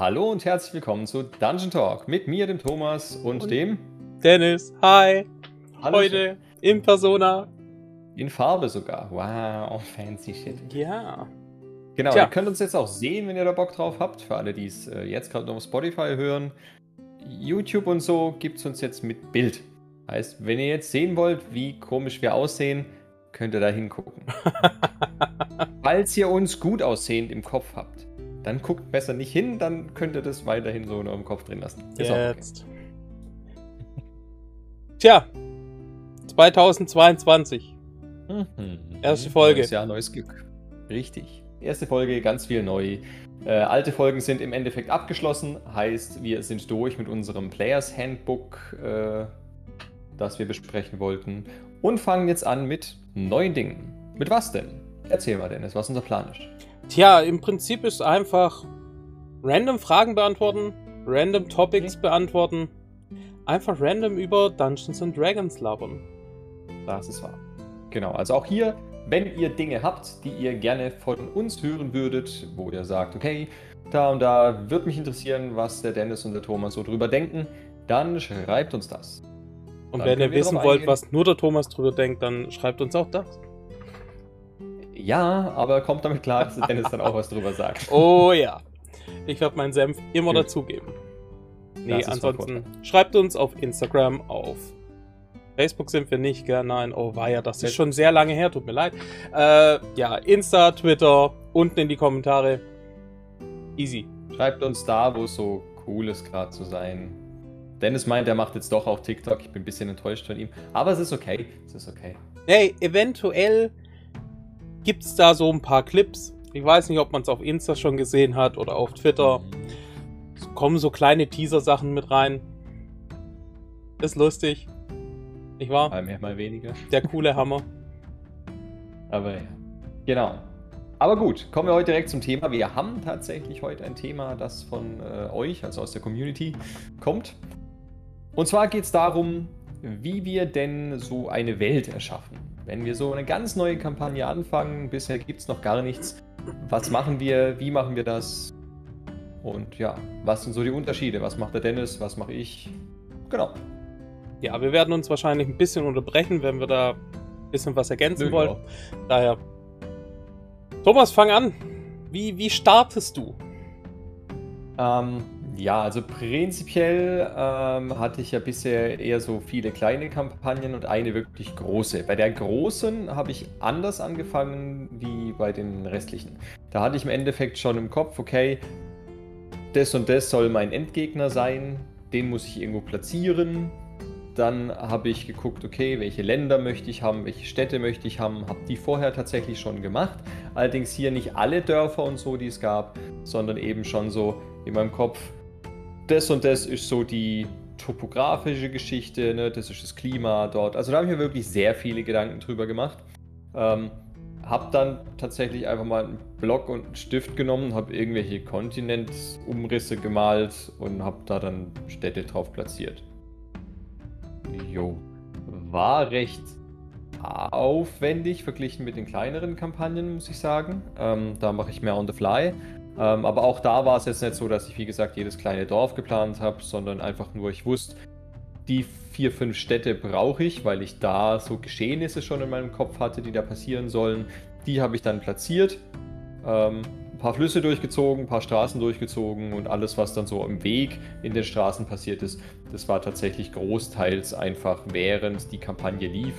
Hallo und herzlich willkommen zu Dungeon Talk mit mir, dem Thomas und, Und- dem Dennis, hi. Hallo. Heute in Persona. in Farbe sogar. Wow, fancy shit. Ja. Genau, Tja. ihr könnt uns jetzt auch sehen, wenn ihr da Bock drauf habt. Für alle, die es äh, jetzt gerade noch auf Spotify hören. YouTube und so gibt es uns jetzt mit Bild. Heißt, wenn ihr jetzt sehen wollt, wie komisch wir aussehen, könnt ihr da hingucken. Falls ihr uns gut aussehend im Kopf habt, dann guckt besser nicht hin, dann könnt ihr das weiterhin so in eurem Kopf drin lassen. Ist auch okay. Jetzt. Tja. 2022. Mhm. Erste Folge. Neues Jahr, neues Glück. Richtig. Erste Folge, ganz viel neu. Äh, alte Folgen sind im Endeffekt abgeschlossen. Heißt, wir sind durch mit unserem Players Handbook, äh, das wir besprechen wollten. Und fangen jetzt an mit neuen Dingen. Mit was denn? Erzähl mal, Dennis, was unser Plan ist. Tja, im Prinzip ist einfach random Fragen beantworten, random Topics Okay. beantworten, einfach random über Dungeons and Dragons labern. Das ist wahr. Genau, also auch hier, wenn ihr Dinge habt, die ihr gerne von uns hören würdet, wo ihr sagt, okay, da und da würde mich interessieren, was der Dennis und der Thomas so drüber denken, dann schreibt uns das. Und Dann wenn ihr wissen wollt, was nur der Thomas drüber denkt, dann schreibt uns auch das. Ja, aber kommt damit klar, dass Dennis dann auch was drüber sagt. Oh ja. Ich werde meinen Senf immer Gut. dazugeben. Nee, ansonsten schreibt uns auf Instagram, auf Facebook sind wir nicht, gell? Nein, oh war ja, das ist schon sehr lange her, tut mir leid. Äh, ja, Insta, Twitter, unten in die Kommentare. Easy. Schreibt uns da, wo es so cool ist, gerade zu sein. Dennis meint, er macht jetzt doch auch TikTok. Ich bin ein bisschen enttäuscht von ihm. Aber es ist okay. Es ist okay. Hey, eventuell gibt's da so ein paar Clips. Ich weiß nicht, ob man es auf Insta schon gesehen hat oder auf Twitter. Es kommen so kleine Teaser-Sachen mit rein. Ist lustig. Nicht wahr? Mal mehr, mal weniger. Der coole Hammer. Aber ja. Genau. Aber gut, kommen wir heute direkt zum Thema. Wir haben tatsächlich heute ein Thema, das von äh, euch, also aus der Community, kommt. Und zwar geht es darum, wie wir denn so eine Welt erschaffen. Wenn wir so eine ganz neue Kampagne anfangen, bisher gibt es noch gar nichts. Was machen wir? Wie machen wir das? Und ja, was sind so die Unterschiede? Was macht der Dennis? Was mache ich? Genau. Ja, wir werden uns wahrscheinlich ein bisschen unterbrechen, wenn wir da ein bisschen was ergänzen Nö, wollen. Daher. Thomas, fang an. Wie, wie startest du? Ähm, ja, also prinzipiell ähm, hatte ich ja bisher eher so viele kleine Kampagnen und eine wirklich große. Bei der großen habe ich anders angefangen wie bei den restlichen. Da hatte ich im Endeffekt schon im Kopf, okay, das und das soll mein Endgegner sein, den muss ich irgendwo platzieren. Dann habe ich geguckt, okay, welche Länder möchte ich haben, welche Städte möchte ich haben, habe die vorher tatsächlich schon gemacht. Allerdings hier nicht alle Dörfer und so, die es gab, sondern eben schon so in meinem Kopf, das und das ist so die topografische Geschichte, ne? das ist das Klima dort. Also da habe ich mir wirklich sehr viele Gedanken drüber gemacht. Ähm, habe dann tatsächlich einfach mal einen Block und einen Stift genommen, habe irgendwelche Kontinentsumrisse gemalt und habe da dann Städte drauf platziert. Jo, war recht aufwendig verglichen mit den kleineren Kampagnen, muss ich sagen. Ähm, da mache ich mehr on the fly. Ähm, aber auch da war es jetzt nicht so, dass ich, wie gesagt, jedes kleine Dorf geplant habe, sondern einfach nur, ich wusste, die vier, fünf Städte brauche ich, weil ich da so Geschehnisse schon in meinem Kopf hatte, die da passieren sollen. Die habe ich dann platziert. Ähm, ein paar Flüsse durchgezogen, ein paar Straßen durchgezogen und alles, was dann so im Weg in den Straßen passiert ist, das war tatsächlich großteils einfach während die Kampagne lief,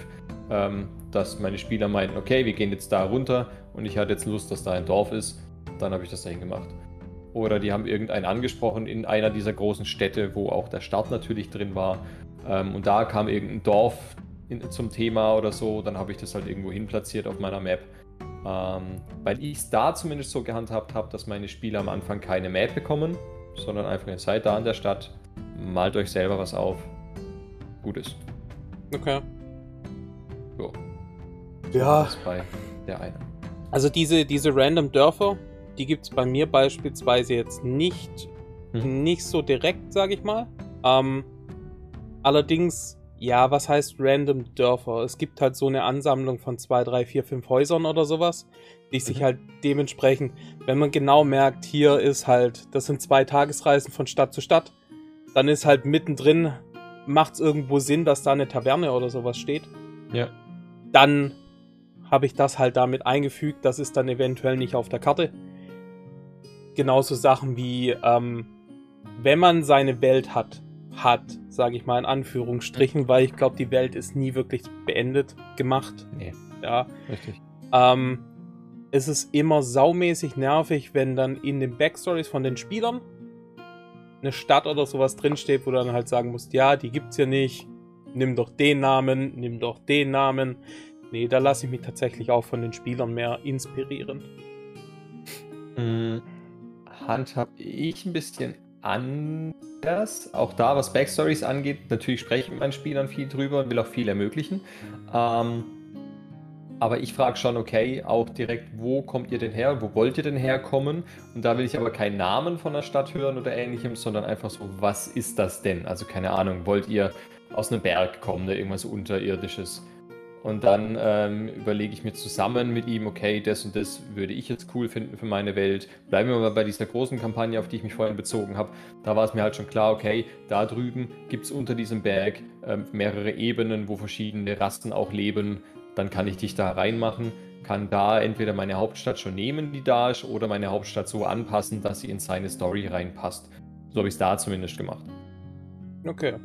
ähm, dass meine Spieler meinten, okay, wir gehen jetzt da runter und ich hatte jetzt Lust, dass da ein Dorf ist, dann habe ich das dahin gemacht. Oder die haben irgendeinen angesprochen in einer dieser großen Städte, wo auch der Start natürlich drin war. Ähm, und da kam irgendein Dorf in, zum Thema oder so, dann habe ich das halt irgendwo hin platziert auf meiner Map. Ähm, weil ich es da zumindest so gehandhabt habe, dass meine Spieler am Anfang keine Map bekommen, sondern einfach, ihr seid da in der Stadt, malt euch selber was auf. Gut ist. Okay. So. Ja. Das bei der einen. Also diese, diese random Dörfer, die gibt es bei mir beispielsweise jetzt nicht, Mhm. nicht so direkt, sage ich mal. Ähm, allerdings, Ja, was heißt random Dörfer? Es gibt halt so eine Ansammlung von zwei, drei, vier, fünf Häusern oder sowas, die sich Mhm. halt dementsprechend, wenn man genau merkt, hier ist halt, das sind zwei Tagesreisen von Stadt zu Stadt, dann ist halt mittendrin, macht es irgendwo Sinn, dass da eine Taverne oder sowas steht. Ja. Dann habe ich das halt damit eingefügt, das ist dann eventuell nicht auf der Karte. Genauso Sachen wie, ähm, wenn man seine Welt hat, hat, sage ich mal in Anführungsstrichen, weil ich glaube, die Welt ist nie wirklich beendet gemacht. Nee, Ja, richtig. ähm, es ist immer saumäßig nervig, wenn dann in den Backstories von den Spielern eine Stadt oder sowas drinsteht, wo du dann halt sagen musst, ja, die gibt's hier nicht, nimm doch den Namen, nimm doch den Namen. Nee, da lasse ich mich tatsächlich auch von den Spielern mehr inspirieren. Mhm. Handhab ich ein bisschen anders. Auch da, was Backstories angeht, natürlich spreche ich mit meinen Spielern viel drüber und will auch viel ermöglichen. Ähm, aber ich frage schon, okay, auch direkt, wo kommt ihr denn her? Wo wollt ihr denn herkommen? Und da will ich aber keinen Namen von der Stadt hören oder ähnlichem, sondern einfach so, was ist das denn? Also keine Ahnung, wollt ihr aus einem Berg kommen irgendwas Unterirdisches? Und dann ähm, überlege ich mir zusammen mit ihm, okay, das und das würde ich jetzt cool finden für meine Welt. Bleiben wir mal bei dieser großen Kampagne, auf die ich mich vorhin bezogen habe. Da war es mir halt schon klar, okay, da drüben gibt es unter diesem Berg ähm, mehrere Ebenen, wo verschiedene Rassen auch leben. Dann kann ich dich da reinmachen, kann da entweder meine Hauptstadt schon nehmen, die da ist, oder meine Hauptstadt so anpassen, dass sie in seine Story reinpasst. So habe ich es da zumindest gemacht. Okay.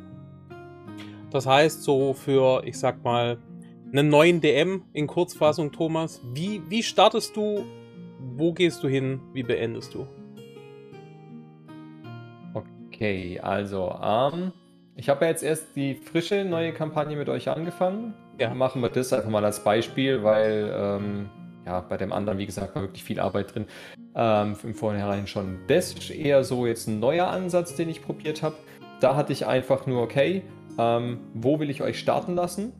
Das heißt, so für, ich sag mal, einen neuen DM in Kurzfassung, Thomas, wie, wie startest du? Wo gehst du hin? Wie beendest du? Okay, also, ähm, ich habe ja jetzt erst die frische neue Kampagne mit euch angefangen. Ja. Machen wir das einfach mal als Beispiel, weil ähm, ja, bei dem anderen, wie gesagt, war wirklich viel Arbeit drin. Ähm, Im Vornherein schon. Das ist eher so jetzt ein neuer Ansatz, den ich probiert habe. Da hatte ich einfach nur, okay, ähm, wo will ich euch starten lassen?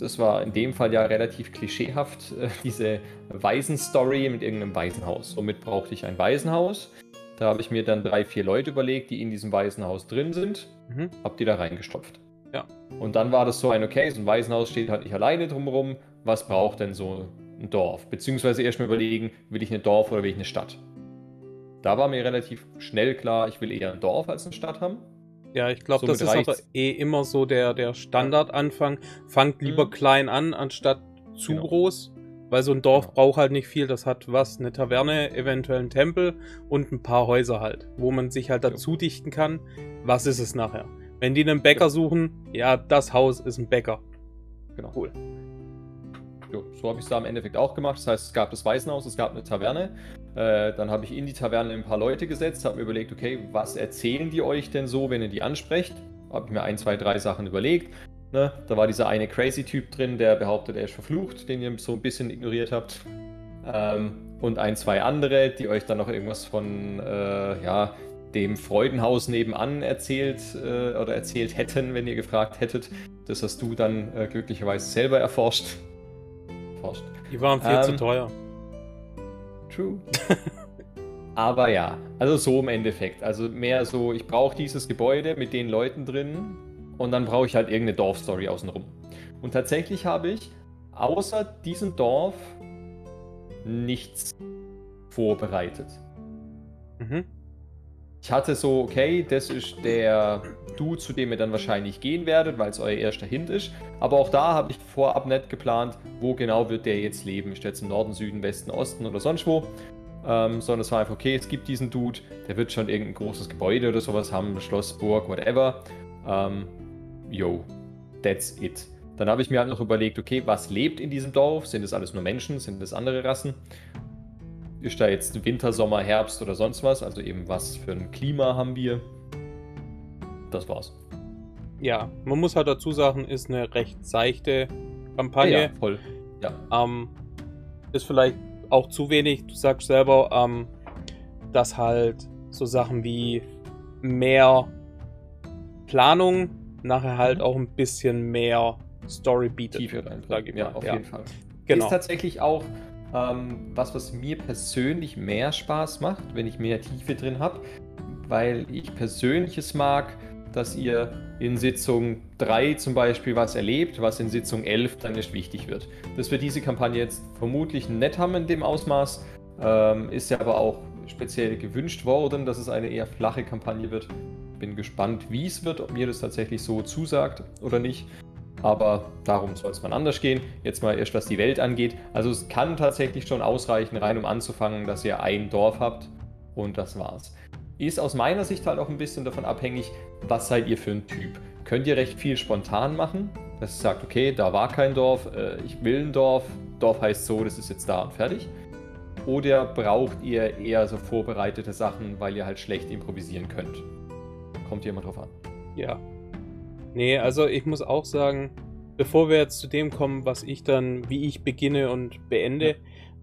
Das war in dem Fall ja relativ klischeehaft, äh, diese Waisenstory mit irgendeinem Waisenhaus. Somit brauchte ich ein Waisenhaus. Da habe ich mir dann drei, vier Leute überlegt, die in diesem Waisenhaus drin sind, Mhm. hab die da reingestopft. Ja. Und dann war das so ein, okay, so ein Waisenhaus steht halt nicht alleine drumherum. Was braucht denn so ein Dorf? Beziehungsweise erstmal überlegen, will ich ein Dorf oder will ich eine Stadt? Da war mir relativ schnell klar, ich will eher ein Dorf als eine Stadt haben. Ja, ich glaube, das ist aber eh immer so der, der Standardanfang. Fangt lieber Mhm. klein an, anstatt zu Genau. groß. Weil so ein Dorf Genau. braucht halt nicht viel. Das hat was, eine Taverne, eventuell ein Tempel und ein paar Häuser halt, wo man sich halt Jo. dazu dichten kann. Was ist es nachher? Wenn die einen Bäcker suchen, ja, das Haus ist ein Bäcker. Genau. Cool. Jo, so habe ich es da im Endeffekt auch gemacht. Das heißt, es gab das Waisenhaus, es gab eine Taverne. Äh, dann habe ich in die Taverne ein paar Leute gesetzt, habe mir überlegt, okay, was erzählen die euch denn so, wenn ihr die ansprecht? Habe ich mir ein, zwei, drei Sachen überlegt. Ne? Da war dieser eine Crazy-Typ drin, der behauptet, er ist verflucht, den ihr so ein bisschen ignoriert habt. Ähm, und ein, zwei andere, die euch dann noch irgendwas von, äh, ja, dem Freudenhaus nebenan erzählt äh, oder erzählt hätten, wenn ihr gefragt hättet. Das hast du dann äh, glücklicherweise selber erforscht. Erforscht. Die waren viel Ähm, zu teuer. True. Aber ja, also so im Endeffekt. Also mehr so, ich brauche dieses Gebäude mit den Leuten drin und dann brauche ich halt irgendeine Dorfstory außenrum. Und tatsächlich habe ich außer diesem Dorf nichts vorbereitet. Mhm. Ich hatte so, okay, das ist der Dude, zu dem ihr dann wahrscheinlich gehen werdet, weil es euer erster Hint ist. Aber auch da habe ich vorab nicht geplant, wo genau wird der jetzt leben. Ist der jetzt im Norden, Süden, Westen, Osten oder sonst wo. Ähm, sondern es war einfach, okay, es gibt diesen Dude, der wird schon irgendein großes Gebäude oder sowas haben, Schloss, Burg, whatever. Ähm, yo, that's it. Dann habe ich mir halt noch überlegt, okay, was lebt in diesem Dorf? Sind das alles nur Menschen? Sind das andere Rassen? Ist da jetzt Winter, Sommer, Herbst oder sonst was? Also eben was für ein Klima haben wir? Das war's. Ja, man muss halt dazu sagen, ist eine recht seichte Kampagne. ja, voll. Ja. Ähm, ist vielleicht auch zu wenig. Du sagst selber, ähm, dass halt so Sachen wie mehr Planung nachher halt Mhm. auch ein bisschen mehr Story bietet. Tiefe rein. Ja, auf Ja. jeden Fall. Genau. Ist tatsächlich auch ähm, was, was mir persönlich mehr Spaß macht, wenn ich mehr Tiefe drin habe, weil ich persönlich es mag, dass ihr in Sitzung 3 zum Beispiel was erlebt, was in Sitzung 11 dann nicht wichtig wird. Dass wir diese Kampagne jetzt vermutlich nett haben in dem Ausmaß, ähm, ist ja aber auch speziell gewünscht worden, dass es eine eher flache Kampagne wird. Bin gespannt, wie es wird, ob mir das tatsächlich so zusagt oder nicht. Aber darum soll es mal anders gehen. Jetzt mal erst, was die Welt angeht. Also es kann tatsächlich schon ausreichen, rein um anzufangen, dass ihr ein Dorf habt und das war's. Ist aus meiner Sicht halt auch ein bisschen davon abhängig, was seid ihr für ein Typ. Könnt ihr recht viel spontan machen, dass ihr sagt, okay, da war kein Dorf, äh, ich will ein Dorf, Dorf heißt so, das ist jetzt da und fertig. Oder braucht ihr eher so vorbereitete Sachen, weil ihr halt schlecht improvisieren könnt? Kommt jemand drauf an? Ja. Nee, also ich muss auch sagen, bevor wir jetzt zu dem kommen, was ich dann, wie ich beginne und beende,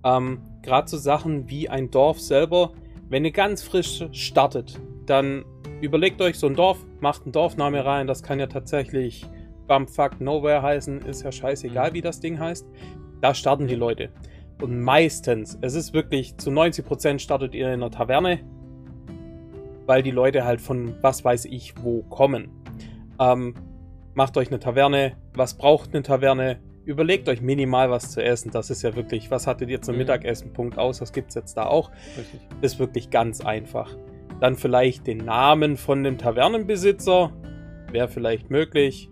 ja. ähm, gerade so Sachen wie ein Dorf selber, wenn ihr ganz frisch startet, dann überlegt euch so ein Dorf, macht einen Dorfname rein, das kann ja tatsächlich Bumfuck Nowhere heißen, ist ja scheißegal, mhm. wie das Ding heißt. Da starten die Leute. Und meistens, es ist wirklich zu 90% startet ihr in einer Taverne, weil die Leute halt von was weiß ich wo kommen. Ähm, macht euch eine Taverne. Was braucht eine Taverne? Überlegt euch minimal was zu essen. Das ist ja wirklich, was hattet ihr zum mhm. Mittagessen? Punkt aus. Das gibt es jetzt da auch. Richtig. Ist wirklich ganz einfach. Dann vielleicht den Namen von dem Tavernenbesitzer. Wäre vielleicht möglich.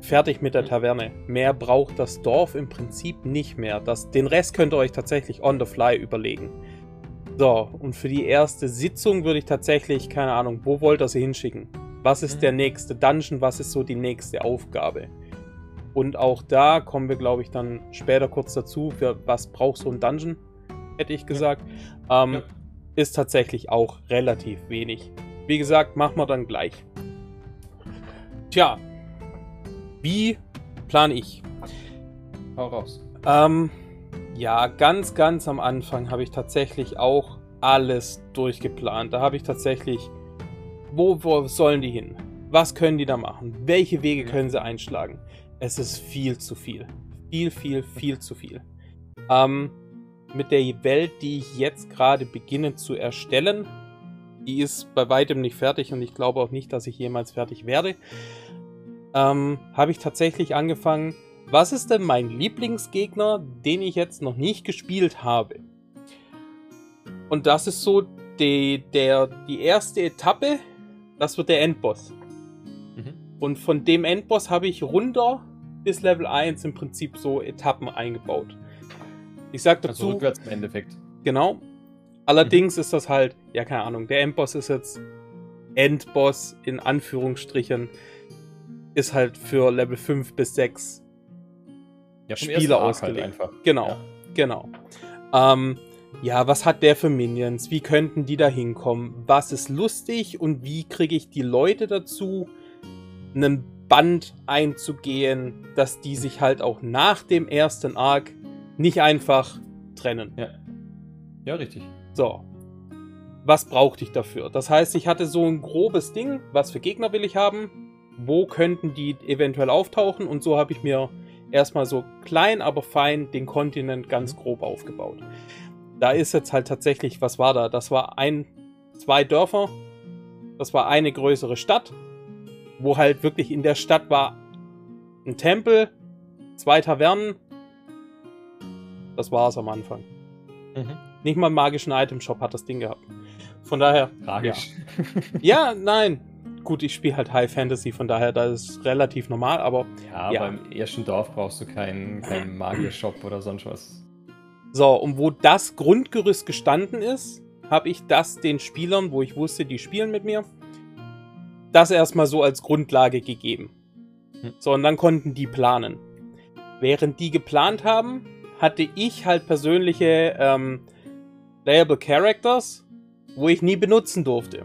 Fertig mit der Taverne. Mehr braucht das Dorf im Prinzip nicht mehr. Das, den Rest könnt ihr euch tatsächlich on the fly überlegen. So, und für die erste Sitzung würde ich tatsächlich, keine Ahnung, wo wollt ihr sie hinschicken? Was ist mhm. der nächste Dungeon? Was ist so die nächste Aufgabe? Und auch da kommen wir, glaube ich, dann später kurz dazu, für was braucht so ein Dungeon, hätte ich gesagt. Ja. Ähm, ja. Ist tatsächlich auch relativ wenig. Wie gesagt, machen wir dann gleich. Tja, wie plane ich? Hau raus. Ähm, ja, ganz, ganz am Anfang habe ich tatsächlich auch alles durchgeplant. Da habe ich tatsächlich, wo, wo sollen die hin? Was können die da machen? Welche Wege können sie einschlagen? Es ist viel zu viel. Viel, viel, viel zu viel. Ähm, mit der Welt, die ich jetzt gerade beginne zu erstellen, die ist bei weitem nicht fertig und ich glaube auch nicht, dass ich jemals fertig werde ähm, habe ich tatsächlich angefangen, was ist denn mein Lieblingsgegner, den ich jetzt noch nicht gespielt habe? Und das ist so die, der, die erste Etappe, das wird der Endboss. Mhm. Und von dem Endboss habe ich runter bis Level 1 im Prinzip so Etappen eingebaut. Ich sag also dazu. Also rückwärts im Endeffekt. Genau. Allerdings mhm. ist das halt, ja, keine Ahnung, der Endboss ist jetzt Endboss in Anführungsstrichen ist halt für Level 5 bis 6 ja, Spieler halt ausgelegt. Halt einfach. Genau, ja. genau. Ähm, ja, was hat der für Minions? Wie könnten die da hinkommen? Was ist lustig und wie kriege ich die Leute dazu, einen Band einzugehen, dass die sich halt auch nach dem ersten Arc nicht einfach trennen? Ja, ja richtig. So. Was brauchte ich dafür? Das heißt, ich hatte so ein grobes Ding, was für Gegner will ich haben, wo könnten die eventuell auftauchen und so habe ich mir erstmal so klein, aber fein den Kontinent ganz grob aufgebaut. Da ist jetzt halt tatsächlich, was war da? Das war ein, zwei Dörfer, das war eine größere Stadt, wo halt wirklich in der Stadt war ein Tempel, zwei Tavernen. Das war es am Anfang. Mhm. Nicht mal einen magischen Item-Shop hat das Ding gehabt. Von daher. Tragisch. Ja, ja nein gut, ich spiele halt High Fantasy, von daher, da ist relativ normal, aber. Ja, ja. beim ersten Dorf brauchst du keinen, keinen Magier-Shop oder sonst was. So, und wo das Grundgerüst gestanden ist, habe ich das den Spielern, wo ich wusste, die spielen mit mir, das erstmal so als Grundlage gegeben. Hm. So, und dann konnten die planen. Während die geplant haben, hatte ich halt persönliche ähm, Playable Characters, wo ich nie benutzen durfte.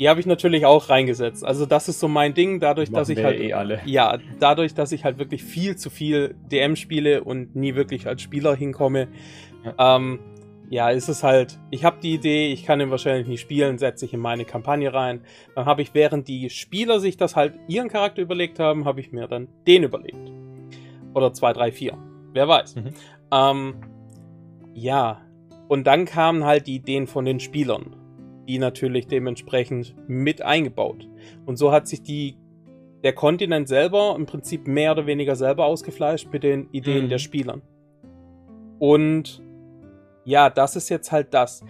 Die habe ich natürlich auch reingesetzt. Also das ist so mein Ding, dadurch, dass ich halt eh alle. ja, dadurch, dass ich halt wirklich viel zu viel DM spiele und nie wirklich als Spieler hinkomme. Ja, ähm, ja ist es halt. Ich habe die Idee, ich kann ihn wahrscheinlich nicht spielen, setze ich in meine Kampagne rein. Dann habe ich, während die Spieler sich das halt ihren Charakter überlegt haben, habe ich mir dann den überlegt. Oder zwei, drei, vier. Wer weiß. Mhm. Ähm, ja. Und dann kamen halt die Ideen von den Spielern die natürlich dementsprechend mit eingebaut. Und so hat sich die, der Kontinent selber im Prinzip mehr oder weniger selber ausgefleischt mit den Ideen mhm. der Spielern. Und ja, das ist jetzt halt das.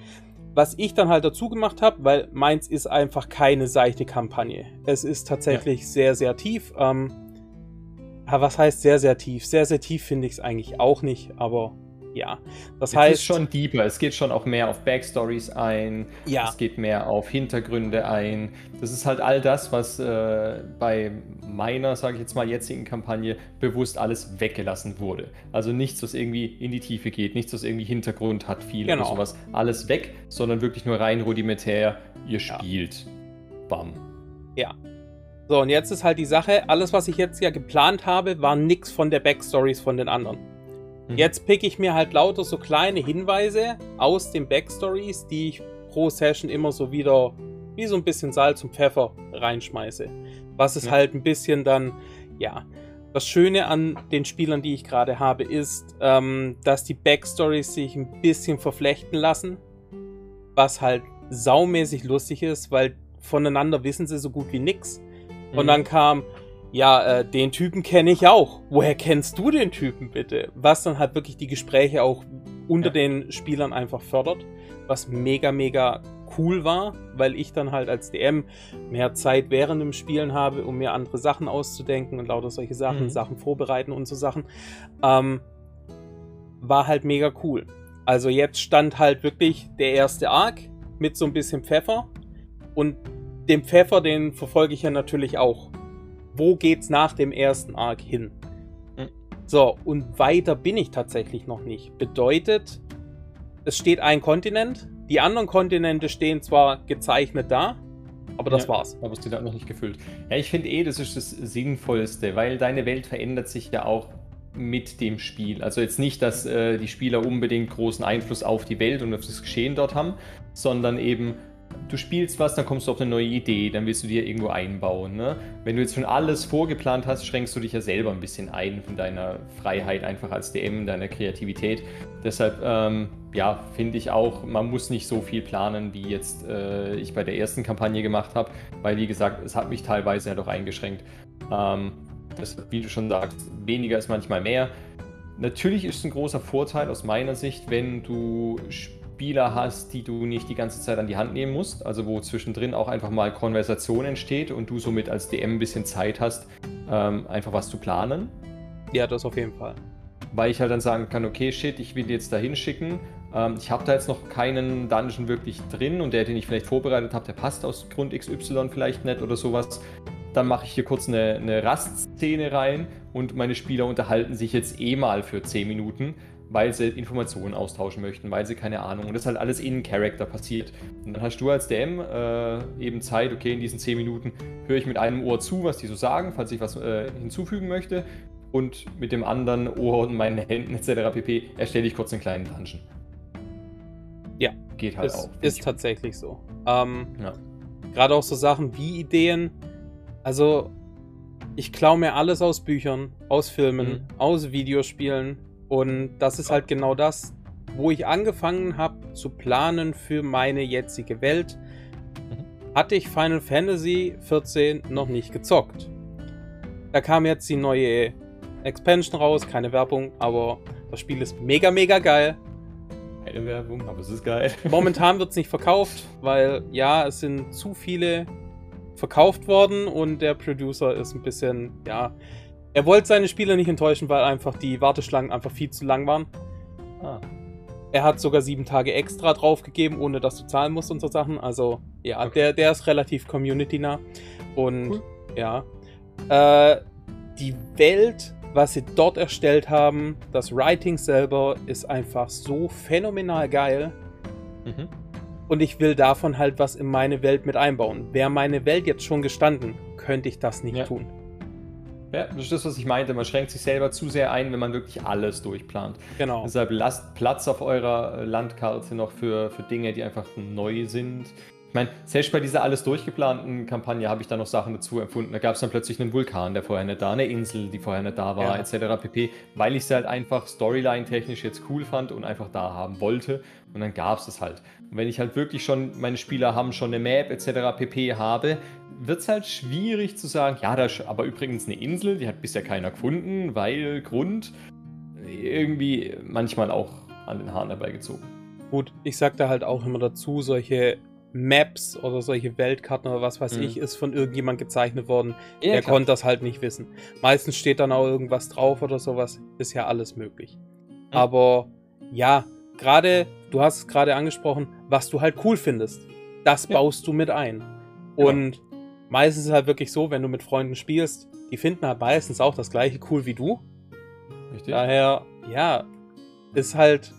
Was ich dann halt dazu gemacht habe, weil meins ist einfach keine seichte Kampagne. Es ist tatsächlich ja. sehr, sehr tief. Ähm, was heißt sehr, sehr tief? Sehr, sehr tief finde ich es eigentlich auch nicht, aber ja. Das es heißt. Es ist schon deeper. Es geht schon auch mehr auf Backstories ein. Ja. Es geht mehr auf Hintergründe ein. Das ist halt all das, was äh, bei meiner, sage ich jetzt mal, jetzigen Kampagne bewusst alles weggelassen wurde. Also nichts, was irgendwie in die Tiefe geht, nichts, was irgendwie Hintergrund hat, viel genau. oder sowas. Alles weg, sondern wirklich nur rein rudimentär. Ihr spielt. Ja. Bam. Ja. So, und jetzt ist halt die Sache, alles, was ich jetzt ja geplant habe, war nichts von der Backstories von den anderen. Mhm. Jetzt pick ich mir halt lauter so kleine Hinweise aus den Backstories, die ich pro Session immer so wieder wie so ein bisschen Salz und Pfeffer reinschmeiße. Was es ja. halt ein bisschen dann, ja. Das Schöne an den Spielern, die ich gerade habe, ist, ähm, dass die Backstories sich ein bisschen verflechten lassen. Was halt saumäßig lustig ist, weil voneinander wissen sie so gut wie nix. Mhm. Und dann kam, ja, äh, den Typen kenne ich auch. Woher kennst du den Typen bitte? Was dann halt wirklich die Gespräche auch unter ja. den Spielern einfach fördert, was mega, mega cool war, weil ich dann halt als DM mehr Zeit während dem Spielen habe, um mir andere Sachen auszudenken und lauter solche Sachen, mhm. Sachen vorbereiten und so Sachen. Ähm, war halt mega cool. Also jetzt stand halt wirklich der erste Arc mit so ein bisschen Pfeffer und den Pfeffer, den verfolge ich ja natürlich auch wo geht's nach dem ersten Arc hin? Hm. So, und weiter bin ich tatsächlich noch nicht. Bedeutet, es steht ein Kontinent, die anderen Kontinente stehen zwar gezeichnet da, aber das ja, war's. Aber es steht halt noch nicht gefüllt. Ja, ich finde eh, das ist das Sinnvollste, weil deine Welt verändert sich ja auch mit dem Spiel. Also jetzt nicht, dass äh, die Spieler unbedingt großen Einfluss auf die Welt und auf das Geschehen dort haben, sondern eben du spielst was, dann kommst du auf eine neue Idee, dann willst du dir irgendwo einbauen. Ne? Wenn du jetzt schon alles vorgeplant hast, schränkst du dich ja selber ein bisschen ein von deiner Freiheit einfach als DM, deiner Kreativität. Deshalb, ähm, ja, finde ich auch, man muss nicht so viel planen, wie jetzt äh, ich bei der ersten Kampagne gemacht habe, weil wie gesagt, es hat mich teilweise ja doch eingeschränkt. Ähm, das, wie du schon sagst, weniger ist manchmal mehr. Natürlich ist es ein großer Vorteil aus meiner Sicht, wenn du spielst Spieler hast, die du nicht die ganze Zeit an die Hand nehmen musst, also wo zwischendrin auch einfach mal Konversation entsteht und du somit als DM ein bisschen Zeit hast, ähm, einfach was zu planen. Ja, das auf jeden Fall. Weil ich halt dann sagen kann, okay, shit, ich will jetzt da hinschicken. Ähm, ich habe da jetzt noch keinen Dungeon wirklich drin und der, den ich vielleicht vorbereitet habe, der passt aus Grund XY vielleicht nicht oder sowas. Dann mache ich hier kurz eine, eine Rastszene rein und meine Spieler unterhalten sich jetzt eh mal für 10 Minuten weil sie Informationen austauschen möchten, weil sie keine Ahnung. Und das halt alles in Character passiert. Und dann hast du als DM äh, eben Zeit, okay, in diesen 10 Minuten höre ich mit einem Ohr zu, was die so sagen, falls ich was äh, hinzufügen möchte. Und mit dem anderen Ohr und meinen Händen etc. pp. erstelle ich kurz einen kleinen Dungeon. Ja, geht halt ist, auch. Ist tatsächlich so. Ähm, ja. Gerade auch so Sachen wie Ideen. Also, ich klaue mir alles aus Büchern, aus Filmen, mhm. aus Videospielen und das ist halt genau das, wo ich angefangen habe zu planen für meine jetzige Welt. Mhm. Hatte ich Final Fantasy 14 noch nicht gezockt. Da kam jetzt die neue Expansion raus, keine Werbung, aber das Spiel ist mega, mega geil. Keine Werbung, aber es ist geil. Momentan wird es nicht verkauft, weil ja, es sind zu viele verkauft worden und der Producer ist ein bisschen, ja, er wollte seine Spieler nicht enttäuschen, weil einfach die Warteschlangen einfach viel zu lang waren. Ah. Er hat sogar sieben Tage extra draufgegeben, ohne dass du zahlen musst und so Sachen. Also, ja, okay. der, der ist relativ community-nah. Und cool. ja. Äh, die Welt, was sie dort erstellt haben, das Writing selber, ist einfach so phänomenal geil. Mhm. Und ich will davon halt was in meine Welt mit einbauen. Wäre meine Welt jetzt schon gestanden, könnte ich das nicht ja. tun. Ja, das ist das, was ich meinte. Man schränkt sich selber zu sehr ein, wenn man wirklich alles durchplant. Genau. Deshalb lasst Platz auf eurer Landkarte noch für, für Dinge, die einfach neu sind. Ich meine, selbst bei dieser alles durchgeplanten Kampagne habe ich da noch Sachen dazu empfunden. Da gab es dann plötzlich einen Vulkan, der vorher nicht da, eine Insel, die vorher nicht da war, ja. etc. pp. Weil ich sie halt einfach storyline-technisch jetzt cool fand und einfach da haben wollte. Und dann gab es das halt. Und wenn ich halt wirklich schon, meine Spieler haben schon eine Map etc. pp. habe, wird es halt schwierig zu sagen, ja, da ist aber übrigens eine Insel, die hat bisher keiner gefunden, weil Grund irgendwie manchmal auch an den Haaren herbeigezogen. Gut, ich sag da halt auch immer dazu, solche Maps oder solche Weltkarten oder was weiß mhm. ich, ist von irgendjemand gezeichnet worden. Ja, der klar. konnte das halt nicht wissen. Meistens steht dann auch irgendwas drauf oder sowas. Ist ja alles möglich. Mhm. Aber ja, gerade, du hast es gerade angesprochen, was du halt cool findest, das ja. baust du mit ein. Und ja. meistens ist es halt wirklich so, wenn du mit Freunden spielst, die finden halt meistens auch das gleiche cool wie du. Richtig. Daher, ja, ist halt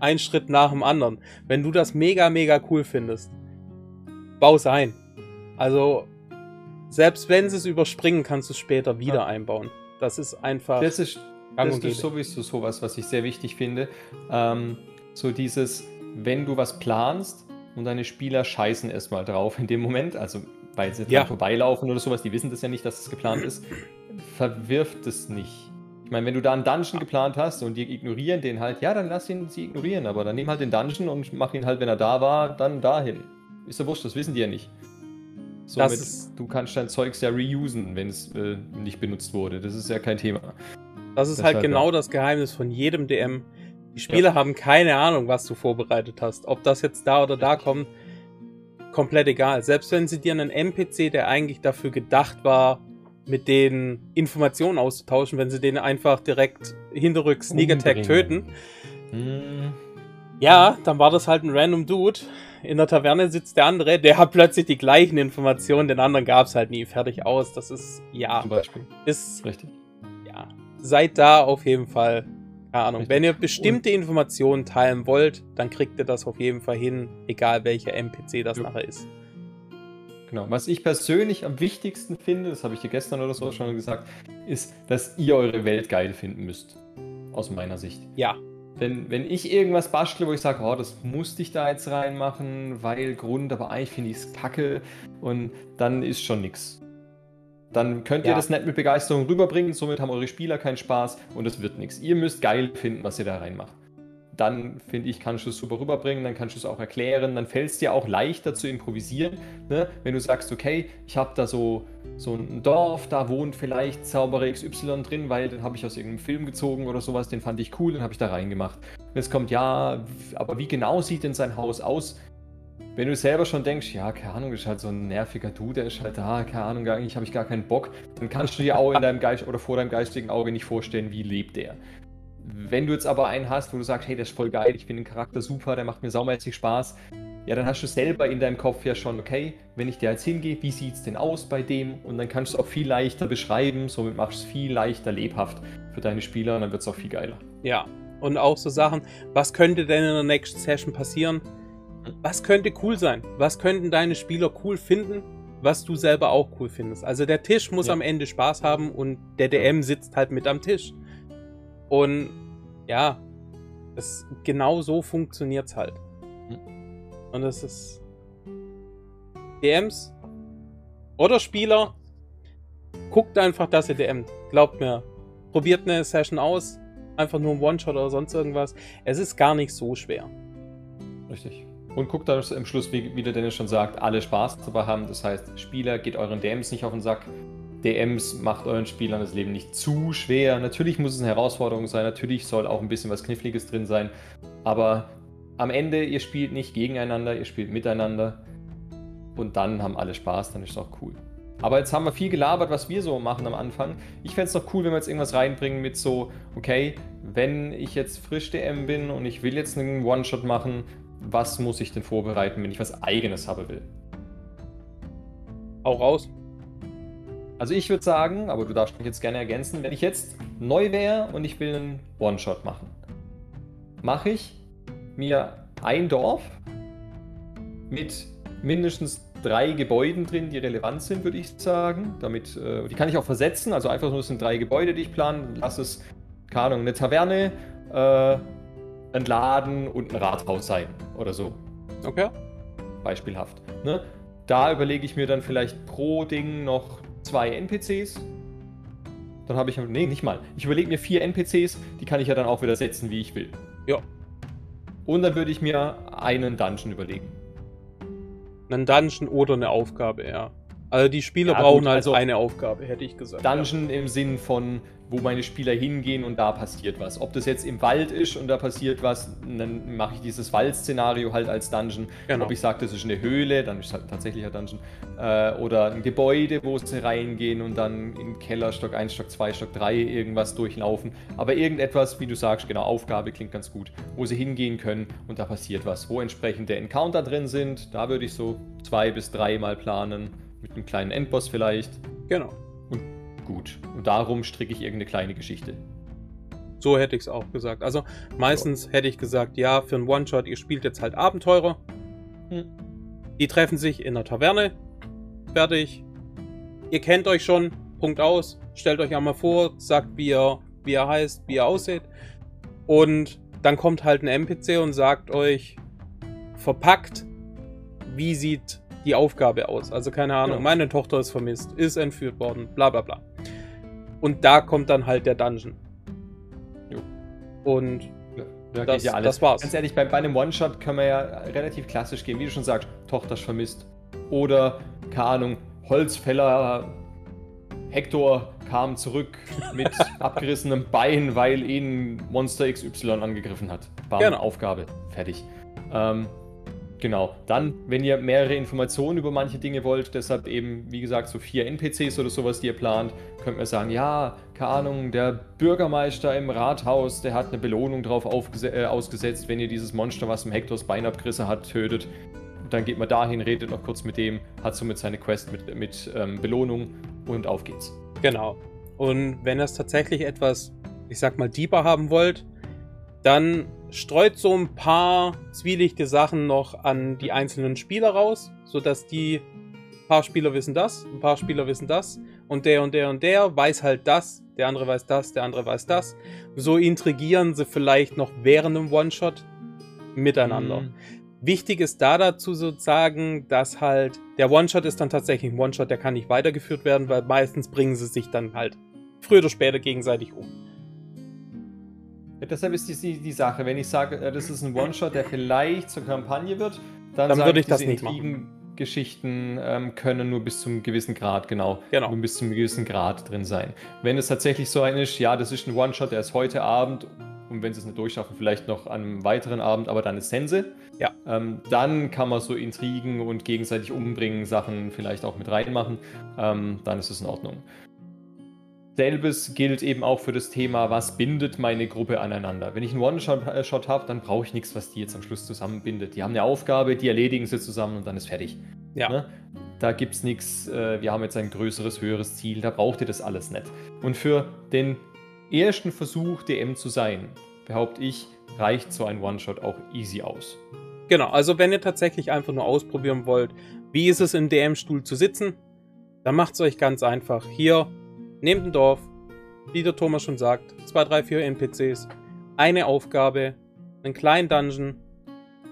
ein Schritt nach dem anderen. Wenn du das mega, mega cool findest, bau's ein. Also, selbst wenn sie es überspringen, kannst du es später wieder ja. einbauen. Das ist einfach. Das ist, das ist sowieso sowas, was ich sehr wichtig finde. Ähm, so dieses, wenn du was planst und deine Spieler scheißen erstmal drauf in dem Moment, also weil sie ja. vorbeilaufen oder sowas, die wissen das ja nicht, dass es geplant ist, verwirft es nicht. Ich meine, wenn du da einen Dungeon geplant hast und die ignorieren den halt, ja, dann lass ihn sie ignorieren, aber dann nimm halt den Dungeon und mach ihn halt, wenn er da war, dann dahin. Ist ja wurscht, das wissen die ja nicht. Somit, du kannst dein Zeugs ja reusen, wenn es äh, nicht benutzt wurde. Das ist ja kein Thema. Das ist halt genau das Geheimnis von jedem DM. Die Spieler ja. haben keine Ahnung, was du vorbereitet hast. Ob das jetzt da oder da kommt, komplett egal. Selbst wenn sie dir einen NPC, der eigentlich dafür gedacht war, mit denen Informationen auszutauschen, wenn sie den einfach direkt hinterrücks Sneak Attack töten. Hm. Ja, dann war das halt ein random Dude. In der Taverne sitzt der andere, der hat plötzlich die gleichen Informationen, den anderen gab es halt nie. Fertig aus. Das ist, ja. Zum Beispiel. Ist. Richtig. Ja. Seid da auf jeden Fall. Keine Ahnung. Richtig. Wenn ihr bestimmte Informationen teilen wollt, dann kriegt ihr das auf jeden Fall hin, egal welcher NPC das ja. nachher ist. Genau. Was ich persönlich am wichtigsten finde, das habe ich dir gestern oder so schon gesagt, ist, dass ihr eure Welt geil finden müsst. Aus meiner Sicht. Ja. Wenn, wenn ich irgendwas bastle, wo ich sage, oh, das musste ich da jetzt reinmachen, weil Grund, aber eigentlich finde ich es kacke und dann ist schon nichts. Dann könnt ihr ja. das nicht mit Begeisterung rüberbringen, somit haben eure Spieler keinen Spaß und es wird nichts. Ihr müsst geil finden, was ihr da reinmacht dann finde ich, kannst du es super rüberbringen, dann kannst du es auch erklären, dann fällt es dir auch leichter zu improvisieren. Ne? Wenn du sagst, okay, ich habe da so, so ein Dorf, da wohnt vielleicht Zauberer XY drin, weil den habe ich aus irgendeinem Film gezogen oder sowas, den fand ich cool, den habe ich da reingemacht. Und jetzt kommt, ja, aber wie genau sieht denn sein Haus aus? Wenn du selber schon denkst, ja, keine Ahnung, ist halt so ein nerviger Dude, der ist halt da, keine Ahnung, eigentlich habe ich gar keinen Bock, dann kannst du dir auch in deinem Geist oder vor deinem geistigen Auge nicht vorstellen, wie lebt der. Wenn du jetzt aber einen hast, wo du sagst, hey, der ist voll geil, ich finde den Charakter super, der macht mir saumäßig Spaß, ja, dann hast du selber in deinem Kopf ja schon, okay, wenn ich da jetzt hingehe, wie sieht es denn aus bei dem? Und dann kannst du es auch viel leichter beschreiben, somit machst du es viel leichter lebhaft für deine Spieler und dann wird es auch viel geiler. Ja, und auch so Sachen, was könnte denn in der Next Session passieren? Was könnte cool sein? Was könnten deine Spieler cool finden, was du selber auch cool findest? Also der Tisch muss ja. am Ende Spaß haben und der DM sitzt halt mit am Tisch. Und ja, es, genau so funktioniert es halt. Hm. Und es ist DMs oder Spieler, guckt einfach, dass ihr DMt. Glaubt mir. Probiert eine Session aus. Einfach nur ein One-Shot oder sonst irgendwas. Es ist gar nicht so schwer. Richtig. Und guckt dann im Schluss, wie, wie der Dennis schon sagt, alle Spaß dabei haben. Das heißt, Spieler geht euren DMs nicht auf den Sack. DMs macht euren Spielern das Leben nicht zu schwer. Natürlich muss es eine Herausforderung sein, natürlich soll auch ein bisschen was Kniffliges drin sein, aber am Ende, ihr spielt nicht gegeneinander, ihr spielt miteinander und dann haben alle Spaß, dann ist es auch cool. Aber jetzt haben wir viel gelabert, was wir so machen am Anfang. Ich fände es doch cool, wenn wir jetzt irgendwas reinbringen mit so, okay, wenn ich jetzt frisch DM bin und ich will jetzt einen One-Shot machen, was muss ich denn vorbereiten, wenn ich was Eigenes haben will? Auch raus. Also ich würde sagen, aber du darfst mich jetzt gerne ergänzen, wenn ich jetzt neu wäre und ich will einen One-Shot machen, mache ich mir ein Dorf mit mindestens drei Gebäuden drin, die relevant sind, würde ich sagen. Damit, äh, die kann ich auch versetzen, also einfach nur, es sind drei Gebäude, die ich plane. Lass es, keine Ahnung, eine Taverne, äh, ein Laden und ein Rathaus sein oder so. Okay. beispielhaft. Ne? Da überlege ich mir dann vielleicht pro Ding noch zwei NPCs. Dann habe ich, nee, nicht mal. Ich überlege mir vier NPCs, die kann ich ja dann auch wieder setzen, wie ich will. Ja. Und dann würde ich mir einen Dungeon überlegen. Einen Dungeon oder eine Aufgabe, ja. Also die Spieler Ja, brauchen gut, halt also eine Aufgabe, hätte ich gesagt. Dungeon im Sinn von, wo meine Spieler hingehen und da passiert was. Ob das jetzt im Wald ist und da passiert was, dann mache ich dieses Wald-Szenario halt als Dungeon. Genau. Ob ich sage, das ist eine Höhle, dann ist es halt tatsächlich ein Dungeon. Äh, oder ein Gebäude, wo sie reingehen und dann im Keller Stock 1, Stock 2, Stock 3 irgendwas durchlaufen. Aber irgendetwas, wie du sagst, genau, Aufgabe klingt ganz gut, wo sie hingehen können und da passiert was. Wo entsprechende Encounter drin sind, da würde ich so zwei bis drei Mal planen. Mit einem kleinen Endboss vielleicht. Genau. Gut. Und darum stricke ich irgendeine kleine Geschichte. So hätte ich es auch gesagt. Also meistens hätte ich gesagt, ja, für einen One-Shot, ihr spielt jetzt halt Abenteurer. Hm. Die treffen sich in der Taverne. Fertig. Ihr kennt euch schon. Punkt aus. Stellt euch einmal vor, sagt, wie ihr, wie ihr heißt, wie ihr aussieht. Und dann kommt halt ein NPC und sagt euch verpackt, wie sieht die Aufgabe aus. Also keine Ahnung, Ja. meine Tochter ist vermisst, ist entführt worden, bla bla bla. Und da kommt dann halt der Dungeon. Jo. Und da Das- ja alles. das war's. Ganz ehrlich, bei, bei einem One-Shot können wir ja relativ klassisch gehen, wie du schon sagst, Tochter ist vermisst. Oder, keine Ahnung, Holzfäller Hector kam zurück mit abgerissenem Bein, weil ihn Monster XY angegriffen hat. Bam, Genau. Aufgabe. Fertig. Ähm, genau. Dann, wenn ihr mehrere Informationen über manche Dinge wollt, deshalb eben, wie gesagt, so vier NPCs oder sowas, die ihr plant, könnt ihr sagen, ja, keine Ahnung, der Bürgermeister im Rathaus, der hat eine Belohnung drauf äh, ausgesetzt, wenn ihr dieses Monster, was dem Hectors Bein abgerissen hat, tötet. Dann geht man dahin, redet noch kurz mit dem, hat somit seine Quest mit, mit ähm, Belohnung und auf geht's. genau. Und wenn ihr es tatsächlich etwas, ich sag mal, deeper haben wollt, dann streut so ein paar zwielichte Sachen noch an die einzelnen Spieler raus, sodass die ein paar Spieler wissen das, ein paar Spieler wissen das und der und der und der weiß halt das, der andere weiß das, der andere weiß das. So intrigieren sie vielleicht noch während einem One-Shot miteinander. Mhm. Wichtig ist da dazu sozusagen, dass halt der One-Shot ist dann tatsächlich ein One-Shot, der kann nicht weitergeführt werden, weil meistens bringen sie sich dann halt früher oder später gegenseitig um. Ja, deshalb ist die, die, Sache, wenn ich sage, äh, das ist ein One-Shot, der vielleicht zur Kampagne wird, dann, Dann würde ich das diese nicht machen. Intrigengeschichten ähm, können nur bis zum gewissen Grad, genau, Genau. nur bis zum gewissen Grad drin sein. Wenn es tatsächlich so ein ist, ja, das ist ein One-Shot, der ist heute Abend und wenn sie es nicht durchschaffen, vielleicht noch an einem weiteren Abend, aber dann ist Sense. Ja. Ähm, dann kann man so Intrigen und gegenseitig umbringen, Sachen vielleicht auch mit reinmachen. Ähm, dann ist es in Ordnung. Selbes gilt eben auch für das Thema, was bindet meine Gruppe aneinander. Wenn ich einen One-Shot habe, dann brauche ich nichts, was die jetzt am Schluss zusammenbindet. Die haben eine Aufgabe, die erledigen sie zusammen und dann ist fertig. Ja. Ne? Da gibt es nichts, äh, wir haben jetzt ein größeres, höheres Ziel, da braucht ihr das alles nicht. Und für den ersten Versuch, DM zu sein, behaupte ich, reicht so ein One-Shot auch easy aus. Genau, also wenn ihr tatsächlich einfach nur ausprobieren wollt, wie ist es im DM-Stuhl zu sitzen, dann macht es euch ganz einfach. Hier, nehmt ein Dorf, wie der Thomas schon sagt, 2, 3, 4 NPCs, eine Aufgabe, einen kleinen Dungeon,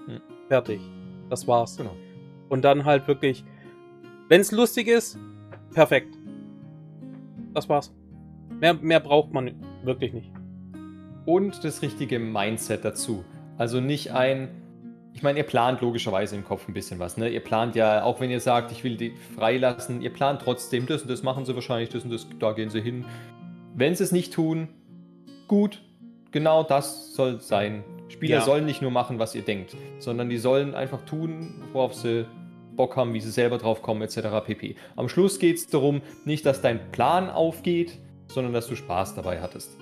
Hm. fertig. Das war's. Genau. Und dann halt wirklich, wenn es lustig ist, perfekt. Das war's. Mehr, mehr braucht man wirklich nicht. und das richtige Mindset dazu. Also nicht ein, ich meine, ihr plant logischerweise im Kopf ein bisschen was. Ne? Ihr plant ja, auch wenn ihr sagt, ich will die freilassen, ihr plant trotzdem das und das machen sie wahrscheinlich, das und das, da gehen sie hin. Wenn sie es nicht tun, gut, genau das soll sein. Spieler Ja. sollen nicht nur machen, was ihr denkt, sondern die sollen einfach tun, worauf sie Bock haben, wie sie selber drauf kommen, etc. pp. Am Schluss geht es darum, nicht, dass dein Plan aufgeht, sondern dass du Spaß dabei hattest.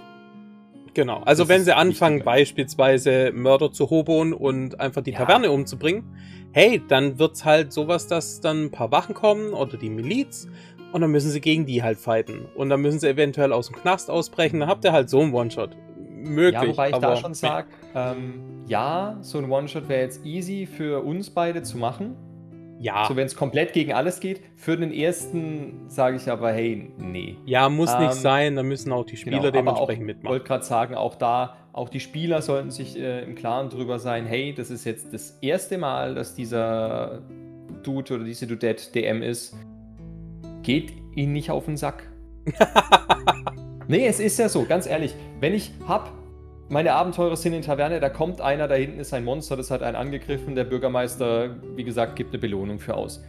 Genau. Also Das wenn sie anfangen, beispielsweise Mörder zu hobeln und einfach die Ja. Taverne umzubringen, hey, dann wird's halt sowas, dass dann ein paar Wachen kommen oder die Miliz und dann müssen sie gegen die halt fighten. Und dann müssen sie eventuell aus dem Knast ausbrechen. Dann habt ihr halt so einen One-Shot. Möglich. Ja, wobei ich da schon sage, ähm, ja, so ein One-Shot wäre jetzt easy für uns beide zu machen. Ja, So, wenn es komplett gegen alles geht. Für den ersten sage ich aber, hey, nee. ja, muss nicht Ähm, sein. Da müssen auch die Spieler Genau, aber auch, dementsprechend Ich mitmachen. wollte gerade sagen, auch da, auch die Spieler sollten sich äh, im Klaren drüber sein, hey, das ist jetzt das erste Mal, dass dieser Dude oder diese Dudette DM ist, geht ihn nicht auf den Sack. nee, es ist ja so, ganz ehrlich. Wenn ich hab, meine Abenteurer sind in Taverne, da kommt einer, da hinten ist ein Monster, das hat einen angegriffen, der Bürgermeister, wie gesagt, gibt eine Belohnung für aus.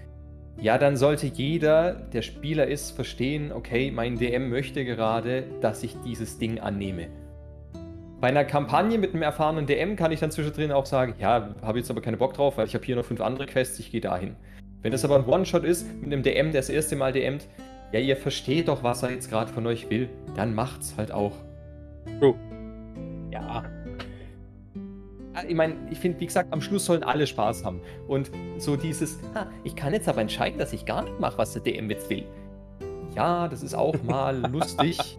Ja, dann sollte jeder, der Spieler ist, verstehen, okay, mein DM möchte gerade, dass ich dieses Ding annehme. Bei einer Kampagne mit einem erfahrenen DM kann ich dann zwischendrin auch sagen, ja, habe jetzt aber keine Bock drauf, weil ich habe hier noch fünf andere Quests, ich gehe dahin. Wenn das aber ein One-Shot ist, mit einem DM, der das erste Mal DMt, ja, ihr versteht doch, was er jetzt gerade von euch will, dann macht's halt auch. True. Ja. Ich meine, ich finde, wie gesagt, am Schluss sollen alle Spaß haben. Und so dieses, ha, ich kann jetzt aber entscheiden, dass ich gar nicht mache, was der DM jetzt will. Ja, das ist auch mal lustig,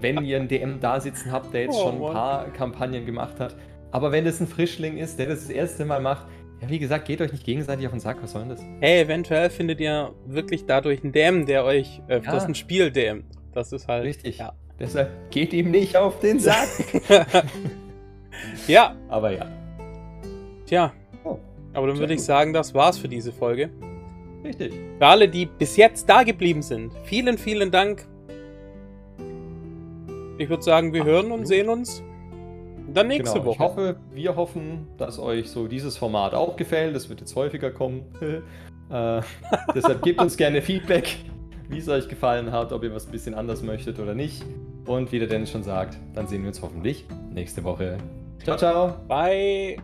wenn ihr einen DM da sitzen habt, der jetzt oh, schon ein Mann. paar Kampagnen gemacht hat. Aber wenn das ein Frischling ist, der das das erste Mal macht, ja, wie gesagt, geht euch nicht gegenseitig auf den Sack, was soll denn das? Hey, eventuell findet ihr wirklich dadurch einen DM, der euch äh, ja. das ein Spiel DM. Das ist halt. Richtig. Ja. Deshalb geht ihm nicht auf den Sack. ja. Aber ja. Tja. Oh, aber dann würde ich sagen, das war's für diese Folge. Richtig. Für alle, die bis jetzt da geblieben sind, vielen, vielen Dank. Ich würde sagen, wir Ach, hören und sehen uns dann nächste genau. Woche. Ich hoffe, wir hoffen, dass euch so dieses Format auch gefällt. Das wird jetzt häufiger kommen. äh, deshalb gebt uns gerne Feedback, wie es euch gefallen hat, ob ihr was ein bisschen anders möchtet oder nicht. Und wie der Dennis schon sagt, dann sehen wir uns hoffentlich nächste Woche. Ciao, ciao. Bye.